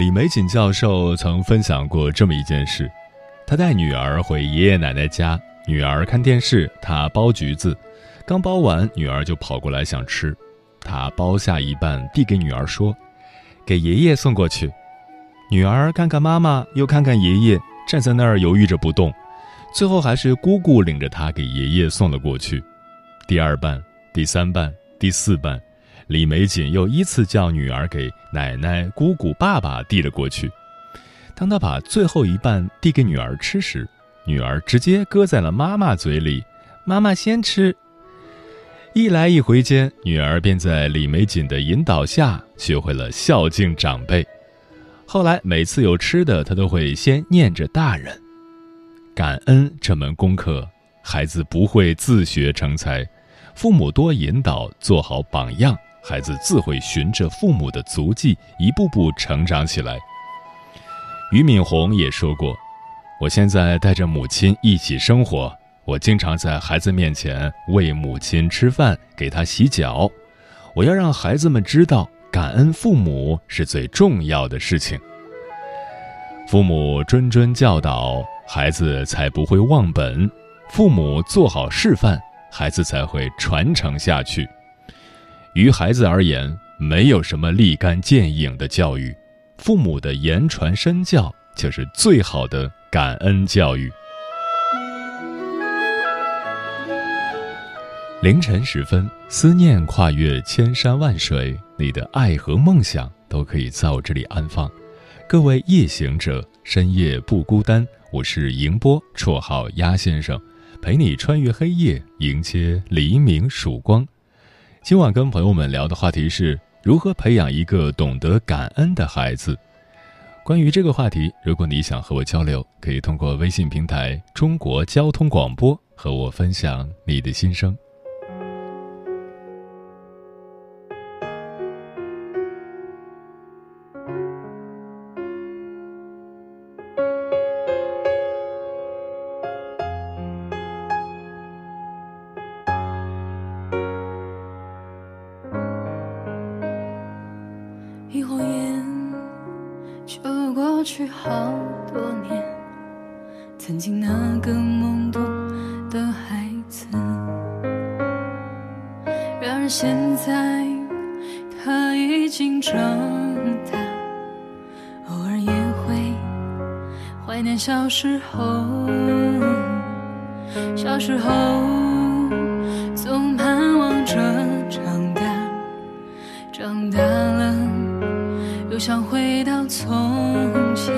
李玫瑾教授曾分享过这么一件事：他带女儿回爷爷奶奶家，女儿看电视，他剥橘子，刚剥完，女儿就跑过来想吃，他剥下一半递给女儿说：“给爷爷送过去。”女儿看看妈妈，又看看爷爷，站在那儿犹豫着不动，最后还是姑姑领着他给爷爷送了过去。第二半，第三半，第四半。李玫瑾又依次叫女儿给奶奶、姑姑、爸爸递了过去。当他把最后一半递给女儿吃时，女儿直接搁在了妈妈嘴里，妈妈先吃。一来一回间，女儿便在李玫瑾的引导下学会了孝敬长辈。后来每次有吃的，她都会先念着大人。感恩这门功课，孩子不会自学成才，父母多引导，做好榜样。孩子自会循着父母的足迹，一步步成长起来。俞敏洪也说过：“我现在带着母亲一起生活，我经常在孩子面前喂母亲吃饭，给她洗脚。我要让孩子们知道，感恩父母是最重要的事情。父母谆谆教导，孩子才不会忘本；父母做好示范，孩子才会传承下去。”于孩子而言，没有什么立竿见影的教育，父母的言传身教就是最好的感恩教育。凌晨时分，思念跨越千山万水，你的爱和梦想都可以在我这里安放。各位夜行者，深夜不孤单，我是迎波，绰号鸭先生，陪你穿越黑夜，迎接黎明曙光。今晚跟朋友们聊的话题是如何培养一个懂得感恩的孩子。关于这个话题，如果你想和我交流，可以通过微信平台“中国交通广播”和我分享你的心声。过去好多年曾经那个懵懂的孩子然而现在他已经长大偶尔也会怀念小时候小时候总盼望着想回到从前，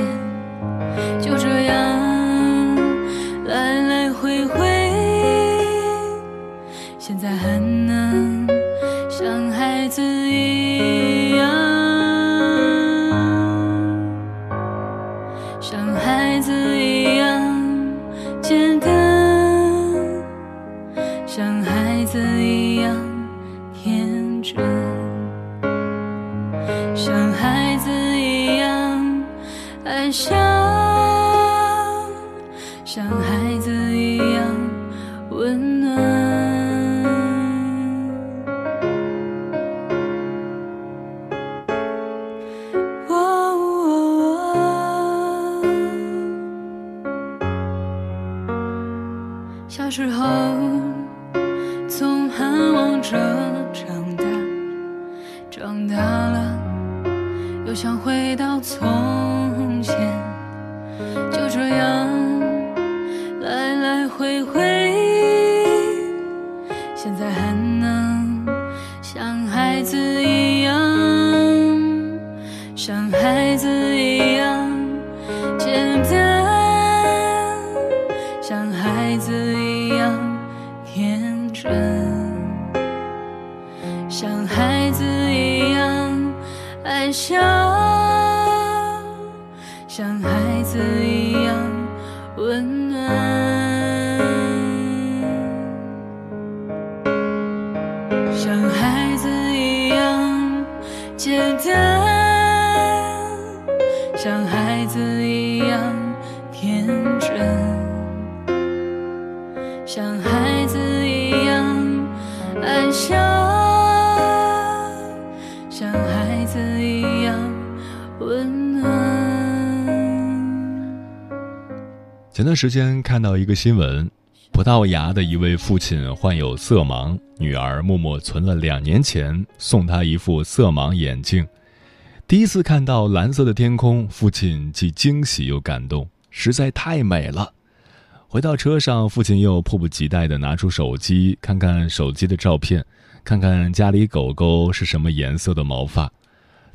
就这样来来回回，现在很难像孩子一样。像孩子一样简单，像孩子一样天大。简段时间看到一个新闻，葡萄牙的一位父亲患有色盲，女儿默默存了两年钱送他一副色盲眼镜。第一次看到蓝色的天空，父亲既惊喜又感动，实在太美了。回到车上，父亲又迫不及待地拿出手机，看看手机的照片，看看家里狗狗是什么颜色的毛发。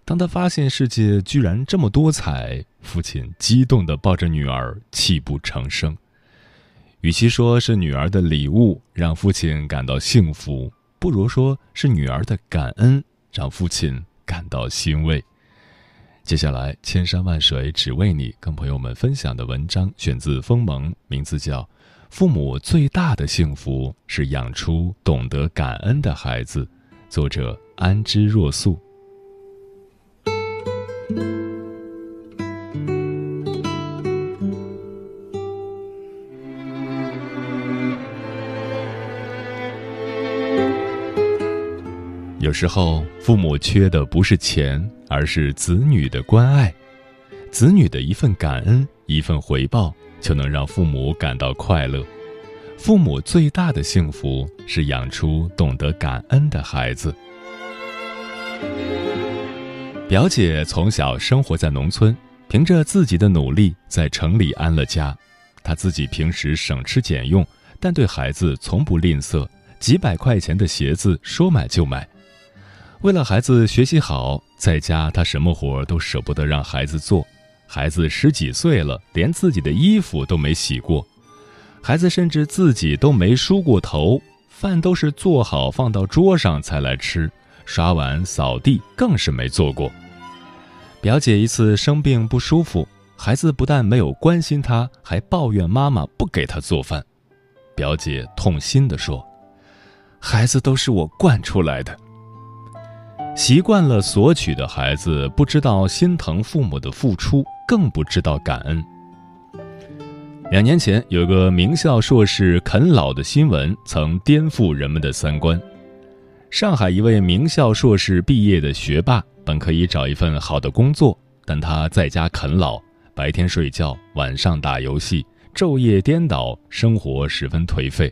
当他发现世界居然这么多彩，父亲激动地抱着女儿，泣不成声。与其说是女儿的礼物让父亲感到幸福，不如说是女儿的感恩让父亲感到欣慰。接下来，千山万水只为你，跟朋友们分享的文章选自《锋芒》，名字叫《父母最大的幸福是养出懂得感恩的孩子》，作者安之若素。有时候，父母缺的不是钱，而是子女的关爱。子女的一份感恩，一份回报，就能让父母感到快乐。父母最大的幸福是养出懂得感恩的孩子。表姐从小生活在农村，凭着自己的努力在城里安了家。她自己平时省吃俭用，但对孩子从不吝啬，几百块钱的鞋子说买就买。为了孩子学习好，在家他什么活都舍不得让孩子做。孩子十几岁了，连自己的衣服都没洗过，孩子甚至自己都没梳过头，饭都是做好放到桌上才来吃，刷碗扫地更是没做过。表姐一次生病不舒服，孩子不但没有关心她，还抱怨妈妈不给她做饭。表姐痛心地说：“孩子都是我惯出来的。”习惯了索取的孩子，不知道心疼父母的付出，更不知道感恩。两年前，有个名校硕士啃老的新闻，曾颠覆人们的三观。上海一位名校硕士毕业的学霸，本可以找一份好的工作，但他在家啃老，白天睡觉，晚上打游戏，昼夜颠倒，生活十分颓废。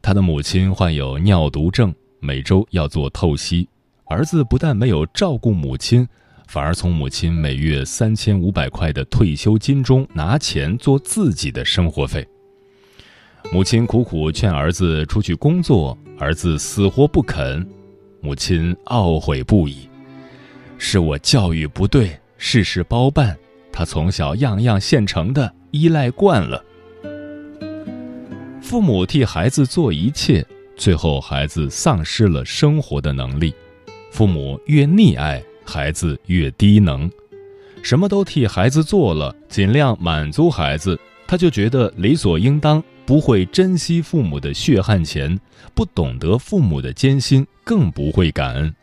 他的母亲患有尿毒症，每周要做透析。儿子不但没有照顾母亲，反而从母亲每月三千五百块的退休金中拿钱做自己的生活费。母亲苦苦劝儿子出去工作，儿子死活不肯，母亲懊悔不已：“是我教育不对，事事包办，他从小样样现成的，依赖惯了。”父母替孩子做一切，最后孩子丧失了生活的能力。父母越溺爱，孩子越低能，什么都替孩子做了，尽量满足孩子，他就觉得理所应当，不会珍惜父母的血汗钱，不懂得父母的艰辛，更不会感恩。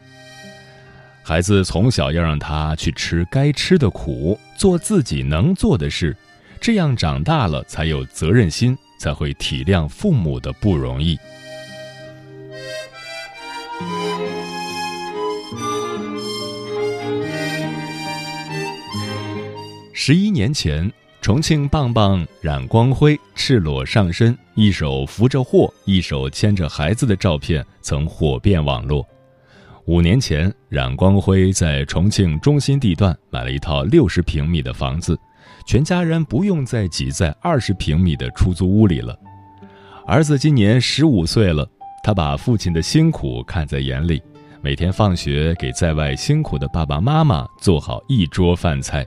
孩子从小要让他去吃该吃的苦，做自己能做的事，这样长大了才有责任心，才会体谅父母的不容易。十一年前，重庆棒棒冉光辉赤裸上身，一手扶着货，一手牵着孩子的照片曾火遍网络。五年前，冉光辉在重庆中心地段买了一套六十平米的房子，全家人不用再挤在二十平米的出租屋里了。儿子今年十五岁了，他把父亲的辛苦看在眼里，每天放学给在外辛苦的爸爸妈妈做好一桌饭菜。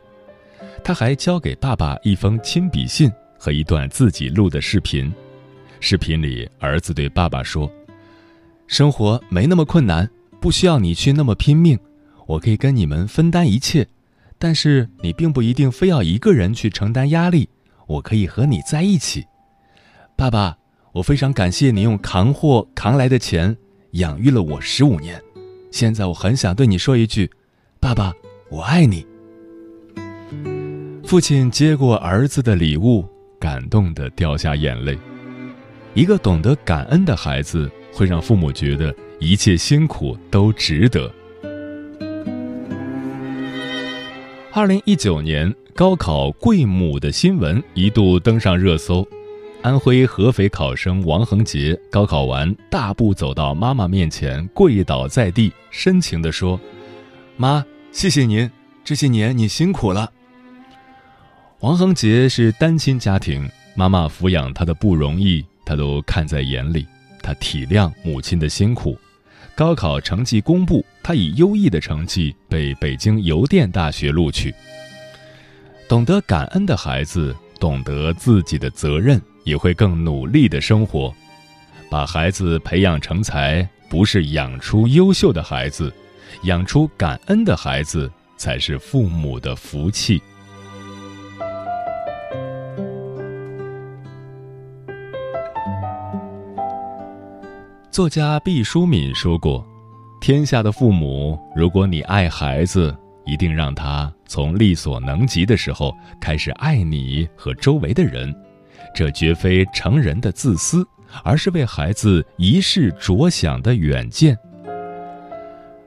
他还交给爸爸一封亲笔信和一段自己录的视频。视频里，儿子对爸爸说：“生活没那么困难。”不需要你去那么拼命，我可以跟你们分担一切，但是你并不一定非要一个人去承担压力，我可以和你在一起。爸爸，我非常感谢你用扛货扛来的钱养育了我十五年，现在我很想对你说一句，爸爸，我爱你。父亲接过儿子的礼物，感动的掉下眼泪。一个懂得感恩的孩子，会让父母觉得。一切辛苦都值得。二零一九年高考跪母的新闻一度登上热搜，安徽合肥考生王恒杰高考完，大步走到妈妈面前，跪倒在地，深情地说：“妈，谢谢您，这些年你辛苦了。”王恒杰是单亲家庭，妈妈抚养他的不容易，他都看在眼里，他体谅母亲的辛苦。高考成绩公布，他以优异的成绩被北京邮电大学录取。懂得感恩的孩子，懂得自己的责任，也会更努力的生活。把孩子培养成才，不是养出优秀的孩子，养出感恩的孩子才是父母的福气。作家毕淑敏说过：“天下的父母，如果你爱孩子，一定让他从力所能及的时候开始爱你和周围的人。这绝非成人的自私，而是为孩子一世着想的远见。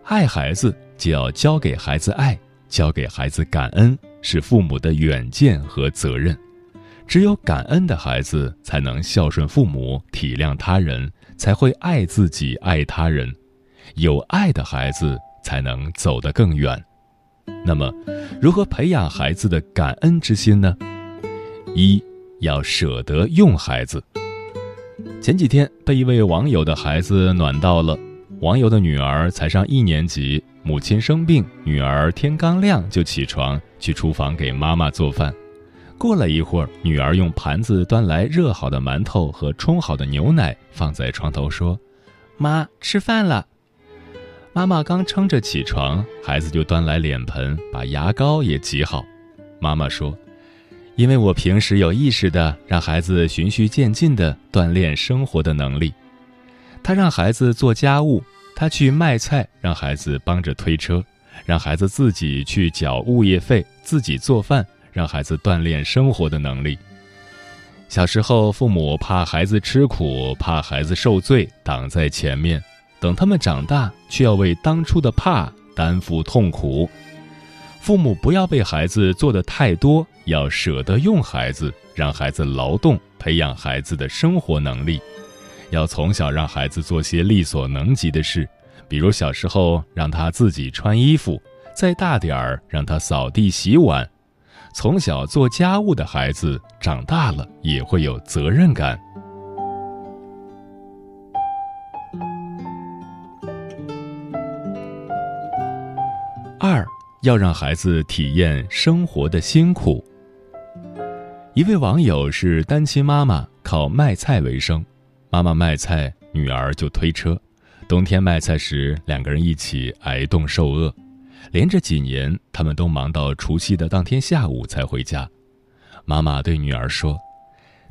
爱孩子，就要教给孩子爱，教给孩子感恩，是父母的远见和责任。只有感恩的孩子，才能孝顺父母，体谅他人。”才会爱自己，爱他人。有爱的孩子才能走得更远。那么，如何培养孩子的感恩之心呢？一要舍得用孩子。前几天被一位网友的孩子暖到了。网友的女儿才上一年级，母亲生病，女儿天刚亮就起床去厨房给妈妈做饭。过了一会儿，女儿用盘子端来热好的馒头和冲好的牛奶，放在床头说：“妈，吃饭了。”妈妈刚撑着起床，孩子就端来脸盆，把牙膏也挤好。妈妈说：“因为我平时有意识的让孩子循序渐进的锻炼生活的能力。他让孩子做家务，他去卖菜，让孩子帮着推车，让孩子自己去缴物业费，自己做饭。”让孩子锻炼生活的能力。小时候，父母怕孩子吃苦，怕孩子受罪，挡在前面；等他们长大，却要为当初的怕担负痛苦。父母不要被孩子做的太多，要舍得用孩子，让孩子劳动，培养孩子的生活能力。要从小让孩子做些力所能及的事，比如小时候让他自己穿衣服，再大点儿让他扫地洗碗。从小做家务的孩子，长大了也会有责任感。二要让孩子体验生活的辛苦。一位网友是单亲妈妈，靠卖菜为生。妈妈卖菜，女儿就推车。冬天卖菜时，两个人一起挨冻受饿。连着几年，他们都忙到除夕的当天下午才回家。妈妈对女儿说：“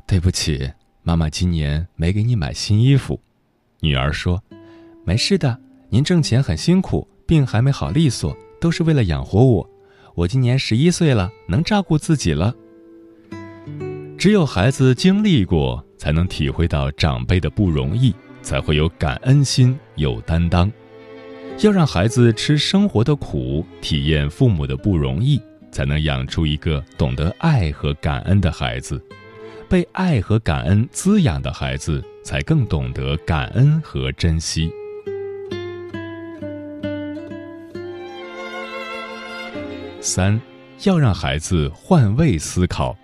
对不起，妈妈今年没给你买新衣服。”女儿说：“没事的，您挣钱很辛苦，病还没好利索，都是为了养活我。我今年十一岁了，能照顾自己了。”只有孩子经历过，才能体会到长辈的不容易，才会有感恩心，有担当。要让孩子吃生活的苦体验父母的不容易才能养出一个懂得爱和感恩的孩子。被爱和感恩滋养的孩子才更懂得感恩和珍惜。三要让孩子换位思考。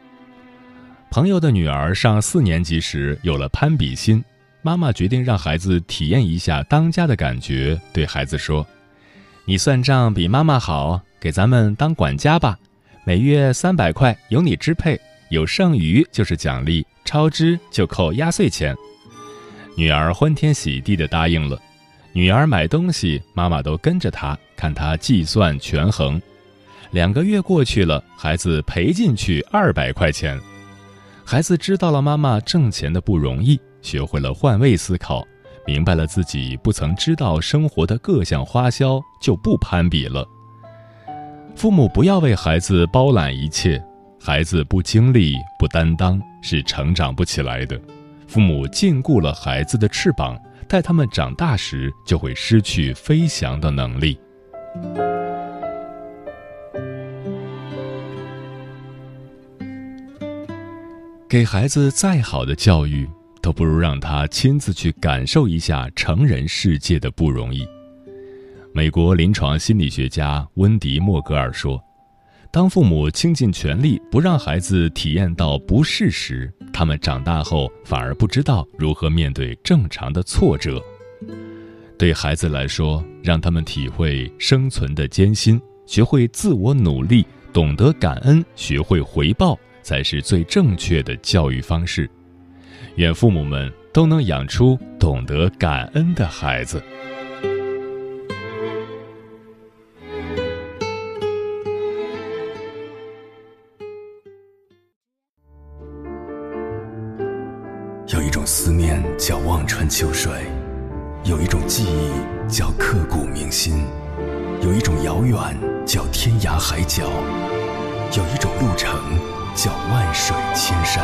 朋友的女儿上四年级时有了攀比心妈妈决定让孩子体验一下当家的感觉，对孩子说：“你算账比妈妈好，给咱们当管家吧，每月三百块由你支配，有剩余就是奖励，超支就扣压岁钱。”女儿欢天喜地地答应了。女儿买东西，妈妈都跟着她，看她计算权衡。两个月过去了，孩子赔进去二百块钱。孩子知道了妈妈挣钱的不容易，学会了换位思考，明白了自己不曾知道生活的各项花销，就不攀比了。父母不要为孩子包揽一切，孩子不经历、不担当是成长不起来的。父母禁锢了孩子的翅膀，待他们长大时，就会失去飞翔的能力。给孩子再好的教育，都不如让他亲自去感受一下成人世界的不容易。美国临床心理学家温迪·莫格尔说：“当父母倾尽全力不让孩子体验到不适时，他们长大后反而不知道如何面对正常的挫折。对孩子来说，让他们体会生存的艰辛，学会自我努力，懂得感恩，学会回报。”才是最正确的教育方式。愿父母们都能养出懂得感恩的孩子。有一种思念叫望穿秋水，有一种记忆叫刻骨铭心，有一种遥远叫天涯海角，有一种路程。叫万水千山，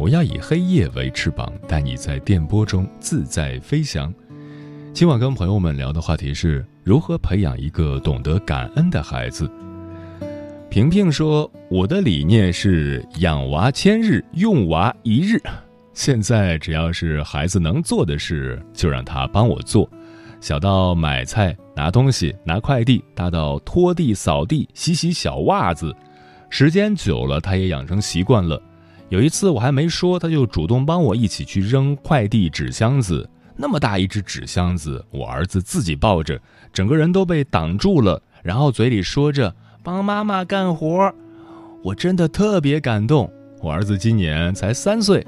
我要以黑夜为翅膀，带你在电波中自在飞翔。今晚跟朋友们聊的话题是如何培养一个懂得感恩的孩子。平平说：“我的理念是养娃千日，用娃一日。现在只要是孩子能做的事，就让他帮我做。小到买菜、拿东西、拿快递，大到拖地、扫地、洗洗小袜子。”时间久了，他也养成习惯了。有一次我还没说，他就主动帮我一起去扔快递纸箱子。那么大一只纸箱子，我儿子自己抱着，整个人都被挡住了，然后嘴里说着“帮妈妈干活”。我真的特别感动。我儿子今年才三岁。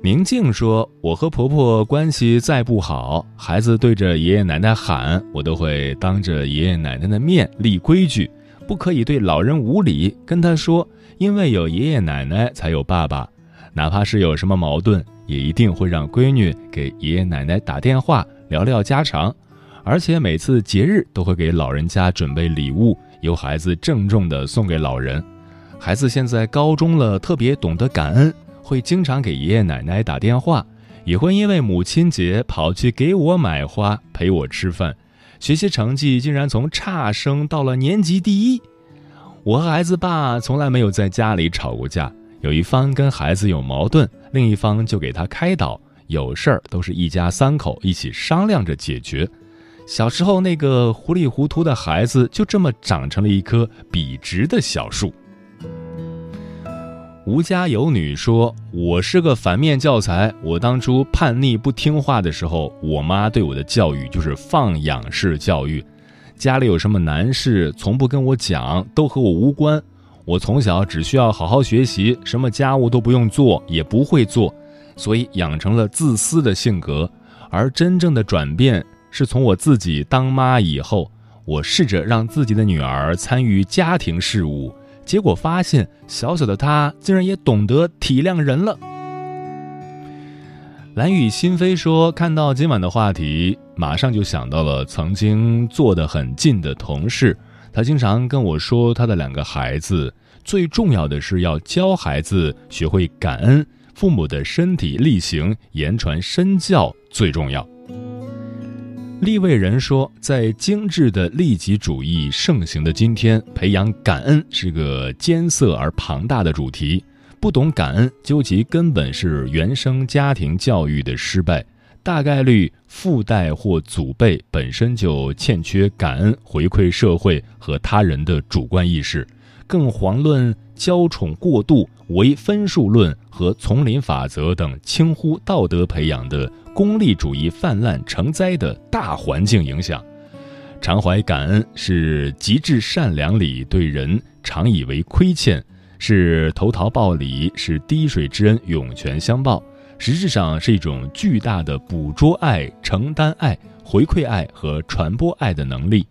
宁静说：“我和婆婆关系再不好，孩子对着爷爷奶奶喊，我都会当着爷爷奶奶的面立规矩。”不可以对老人无礼，跟他说，因为有爷爷奶奶才有爸爸，哪怕是有什么矛盾，也一定会让闺女给爷爷奶奶打电话聊聊家常，而且每次节日都会给老人家准备礼物，由孩子郑重的送给老人。孩子现在高中了，特别懂得感恩，会经常给爷爷奶奶打电话，也会因为母亲节跑去给我买花，陪我吃饭。学习成绩竟然从差生到了年级第一，我和孩子爸从来没有在家里吵过架，有一方跟孩子有矛盾，另一方就给他开导，有事儿都是一家三口一起商量着解决。小时候那个糊里糊涂的孩子，就这么长成了一棵笔直的小树。吴家有女说：“我是个反面教材。我当初叛逆不听话的时候，我妈对我的教育就是放养式教育。家里有什么难事，从不跟我讲，都和我无关。我从小只需要好好学习，什么家务都不用做，也不会做，所以养成了自私的性格。而真正的转变是从我自己当妈以后，我试着让自己的女儿参与家庭事务。”结果发现，小小的她竟然也懂得体谅人了。蓝雨心飞说：“看到今晚的话题，马上就想到了曾经坐得很近的同事，他经常跟我说，他的两个孩子最重要的是要教孩子学会感恩，父母的身体力行、言传身教最重要。立位人说，在精致的利己主义盛行的今天，培养感恩是个艰涩而庞大的主题。不懂感恩，究其根本是原生家庭教育的失败。大概率父代或祖辈本身就欠缺感恩回馈社会和他人的主观意识，更遑论娇宠过度、唯分数论和丛林法则等轻忽道德培养的功利主义泛滥成灾的大环境影响。常怀感恩是极致善良里对人常以为亏欠，是投桃报李，是滴水之恩涌泉相报。实质上是一种巨大的捕捉爱、承担爱、回馈爱和传播爱的能力。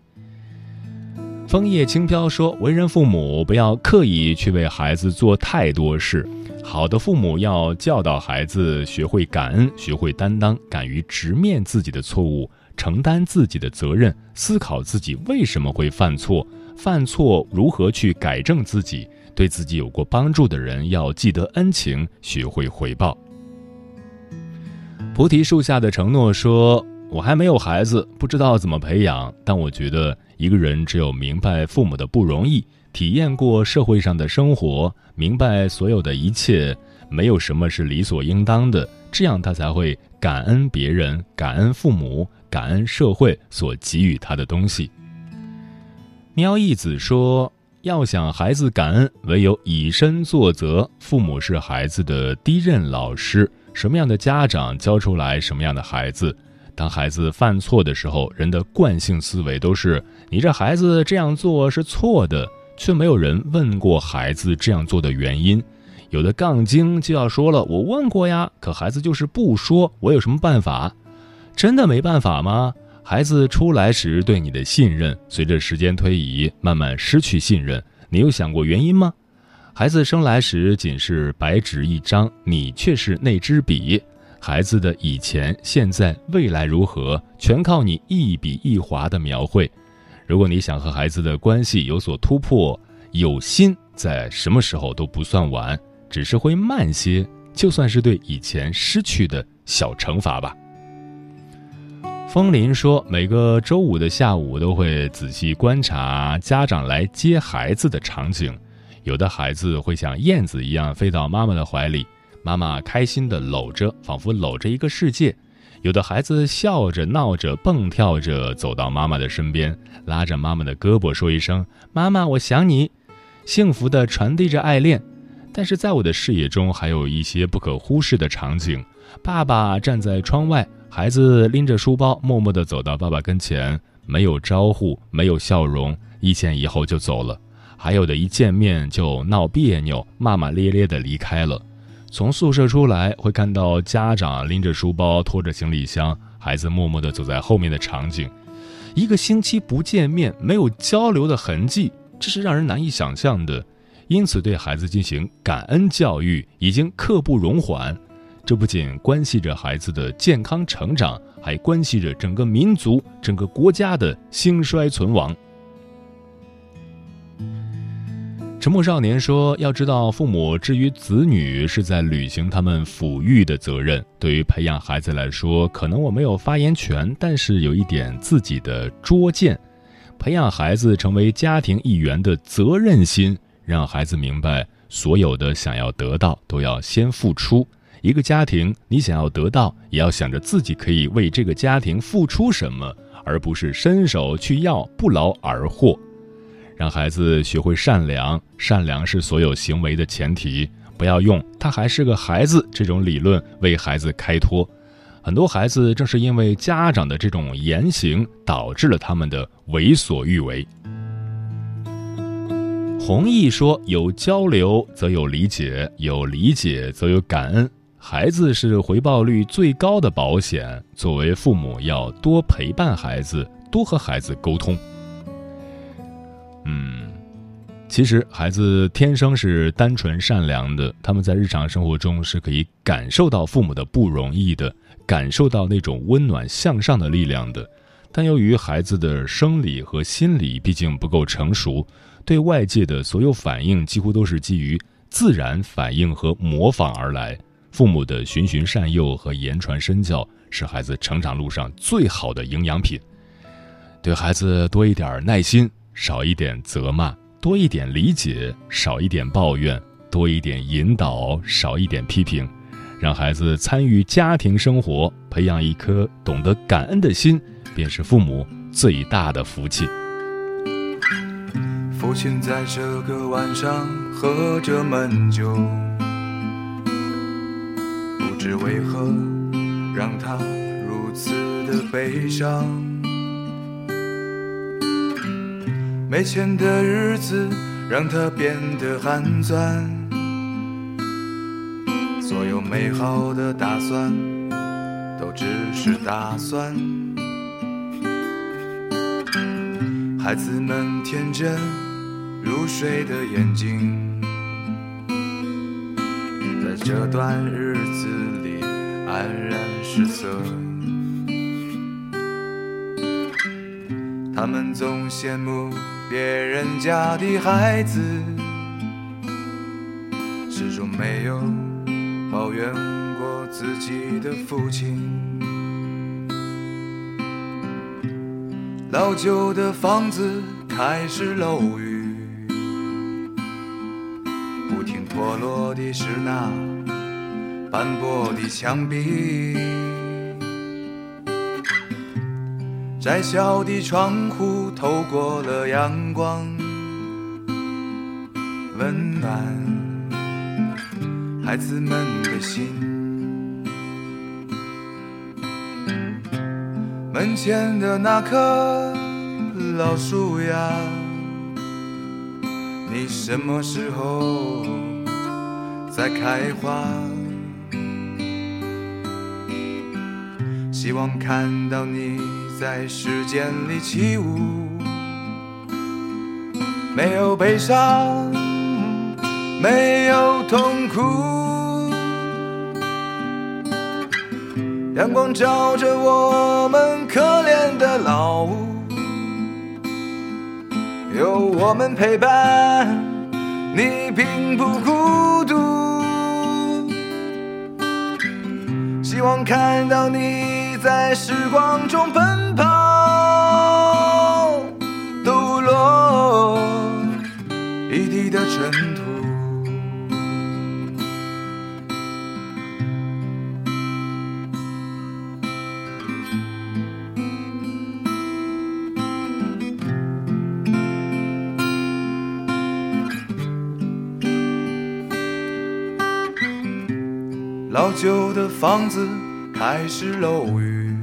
枫叶轻飘说：“为人父母不要刻意去为孩子做太多事，好的父母要教导孩子学会感恩、学会担当，敢于直面自己的错误，承担自己的责任，思考自己为什么会犯错，犯错如何去改正自己。对自己有过帮助的人要记得恩情，学会回报。”菩提树下的承诺说：“我还没有孩子，不知道怎么培养。但我觉得，一个人只有明白父母的不容易，体验过社会上的生活，明白所有的一切，没有什么是理所应当的，这样他才会感恩别人，感恩父母，感恩社会所给予他的东西。”喵一子说：“要想孩子感恩，唯有以身作则。父母是孩子的第一任老师。”什么样的家长教出来什么样的孩子？当孩子犯错的时候，人的惯性思维都是你这孩子这样做是错的，却没有人问过孩子这样做的原因。有的杠精就要说了：“我问过呀，可孩子就是不说，我有什么办法？真的没办法吗？”孩子出来时对你的信任，随着时间推移慢慢失去信任，你有想过原因吗？孩子生来时仅是白纸一张，你却是那支笔。孩子的以前、现在、未来如何，全靠你一笔一划的描绘。如果你想和孩子的关系有所突破，有心，在什么时候都不算晚，只是会慢些。就算是对以前失去的小惩罚吧。风林说，每个周五的下午都会仔细观察家长来接孩子的场景。有的孩子会像燕子一样飞到妈妈的怀里，妈妈开心地搂着，仿佛搂着一个世界；有的孩子笑着闹着蹦跳着走到妈妈的身边，拉着妈妈的胳膊说一声“妈妈，我想你”，幸福地传递着爱恋。但是在我的视野中，还有一些不可忽视的场景：爸爸站在窗外，孩子拎着书包，默默地走到爸爸跟前，没有招呼，没有笑容，一前一后就走了。还有的一见面就闹别扭，骂骂咧咧的离开了。从宿舍出来，会看到家长拎着书包，拖着行李箱，孩子默默地走在后面的场景。一个星期不见面，没有交流的痕迹，这是让人难以想象的。因此，对孩子进行感恩教育已经刻不容缓。这不仅关系着孩子的健康成长，还关系着整个民族、整个国家的兴衰存亡。沉默少年说：“要知道，父母之于子女是在履行他们抚育的责任。对于培养孩子来说，可能我没有发言权，但是有一点自己的拙见。培养孩子成为家庭一员的责任心，让孩子明白，所有的想要得到，都要先付出。一个家庭，你想要得到，也要想着自己可以为这个家庭付出什么，而不是伸手去要，不劳而获。”让孩子学会善良，善良是所有行为的前提。不要用“他还是个孩子”这种理论为孩子开脱。很多孩子正是因为家长的这种言行，导致了他们的为所欲为。弘毅说：“有交流则有理解，有理解则有感恩。孩子是回报率最高的保险。作为父母，要多陪伴孩子，多和孩子沟通。”嗯，其实孩子天生是单纯善良的，他们在日常生活中是可以感受到父母的不容易的，感受到那种温暖向上的力量的。但由于孩子的生理和心理毕竟不够成熟，对外界的所有反应几乎都是基于自然反应和模仿而来。父母的循循善诱和言传身教是孩子成长路上最好的营养品。对孩子多一点耐心，少一点责骂；多一点理解，少一点抱怨；多一点引导，少一点批评。让孩子参与家庭生活，培养一颗懂得感恩的心。便是父母最大的福气。父亲在这个晚上喝着闷酒，知为何让他如此的悲伤。没钱的日子让他变得寒酸，所有美好的打算都只是打算。孩子们天真如水的眼睛，在这段日子黯然失色。他们总羡慕别人家的孩子，始终没有抱怨过自己的父亲。老旧的房子开始漏雨，不停脱落的是那斑驳的墙壁，窄小的窗户透过了阳光，温暖孩子们的心。门前的那棵老树呀，你什么时候再开花？希望看到你在时间里起舞，没有悲伤，没有痛苦。阳光照着我们可怜的老屋，有我们陪伴，你并不孤独。希望看到你在时光中奔跑，抖落一地的尘土。老旧的房子开始漏雨，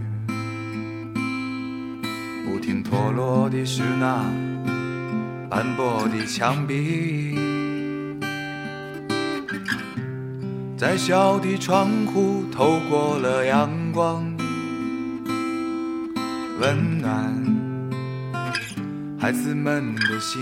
不停脱落的是那斑驳的墙壁，在小的窗户透过了阳光，温暖孩子们的心。